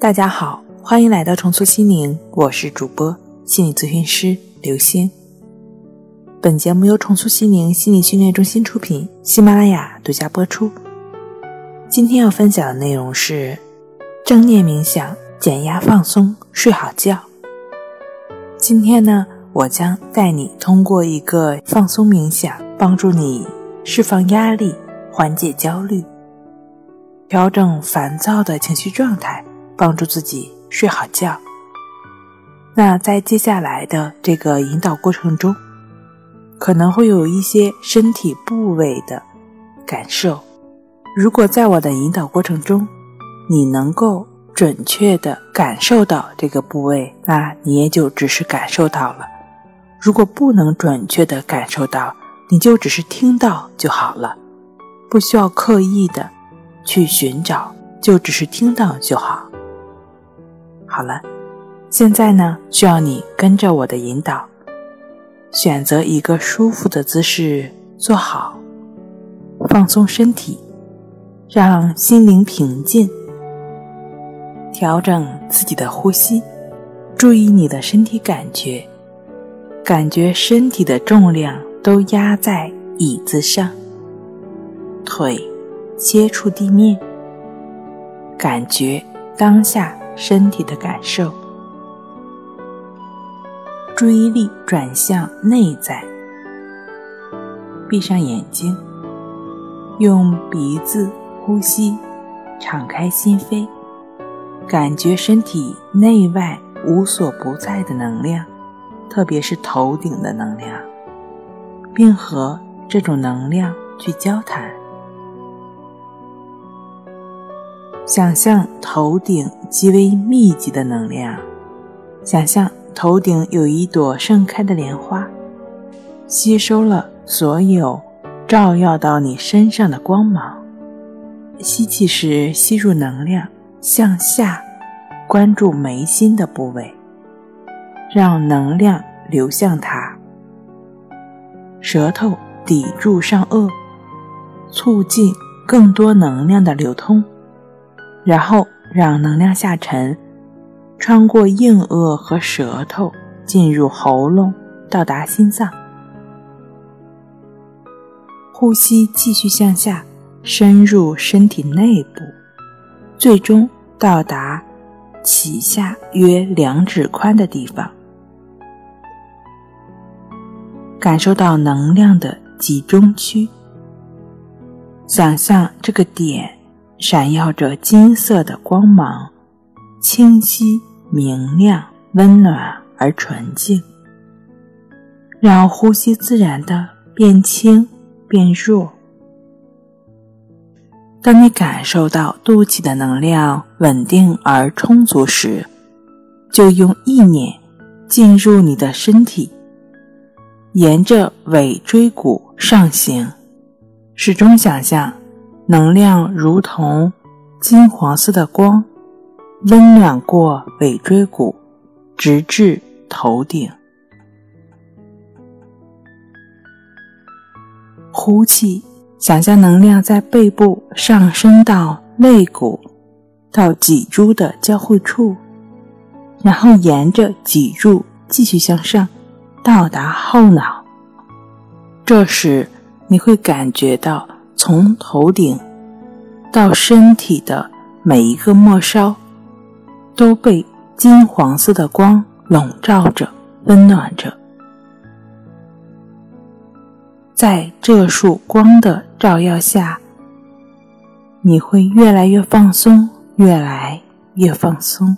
大家好，欢迎来到重塑心灵，我是主播心理咨询师刘星。本节目由重塑心灵心理训练中心出品，喜马拉雅独家播出。今天要分享的内容是正念冥想，减压放松，睡好觉。今天呢，我将带你通过一个放松冥想，帮助你释放压力，缓解焦虑，调整烦躁的情绪状态。帮助自己睡好觉。那在接下来的这个引导过程中，可能会有一些身体部位的感受。如果在我的引导过程中，你能够准确的感受到这个部位，那你也就只是感受到了；如果不能准确的感受到，你就只是听到就好了，不需要刻意的去寻找，就只是听到就好。好了，现在呢，需要你跟着我的引导，选择一个舒服的姿势坐好，放松身体，让心灵平静，调整自己的呼吸，注意你的身体感觉，感觉身体的重量都压在椅子上，腿接触地面，感觉当下。身体的感受，注意力转向内在，闭上眼睛，用鼻子呼吸，敞开心扉，感觉身体内外无所不在的能量，特别是头顶的能量，并和这种能量去交谈。想象头顶极为密集的能量，想象头顶有一朵盛开的莲花，吸收了所有照耀到你身上的光芒。吸气时吸入能量，向下关注眉心的部位，让能量流向它。舌头抵住上颚，促进更多能量的流通。然后让能量下沉，穿过硬腭和舌头，进入喉咙，到达心脏。呼吸继续向下，深入身体内部，最终到达脐下约两指宽的地方，感受到能量的集中区。想象这个点。闪耀着金色的光芒，清晰、明亮、温暖而纯净。让呼吸自然的变轻、变弱。当你感受到肚脐的能量稳定而充足时，就用意念进入你的身体，沿着尾椎骨上行，始终想象。能量如同金黄色的光，温暖过尾椎骨，直至头顶。呼气，想象能量在背部上升到肋骨，到脊柱的交汇处，然后沿着脊柱继续向上，到达后脑。这时，你会感觉到。从头顶到身体的每一个末梢，都被金黄色的光笼罩着、温暖着。在这束光的照耀下，你会越来越放松，越来越放松。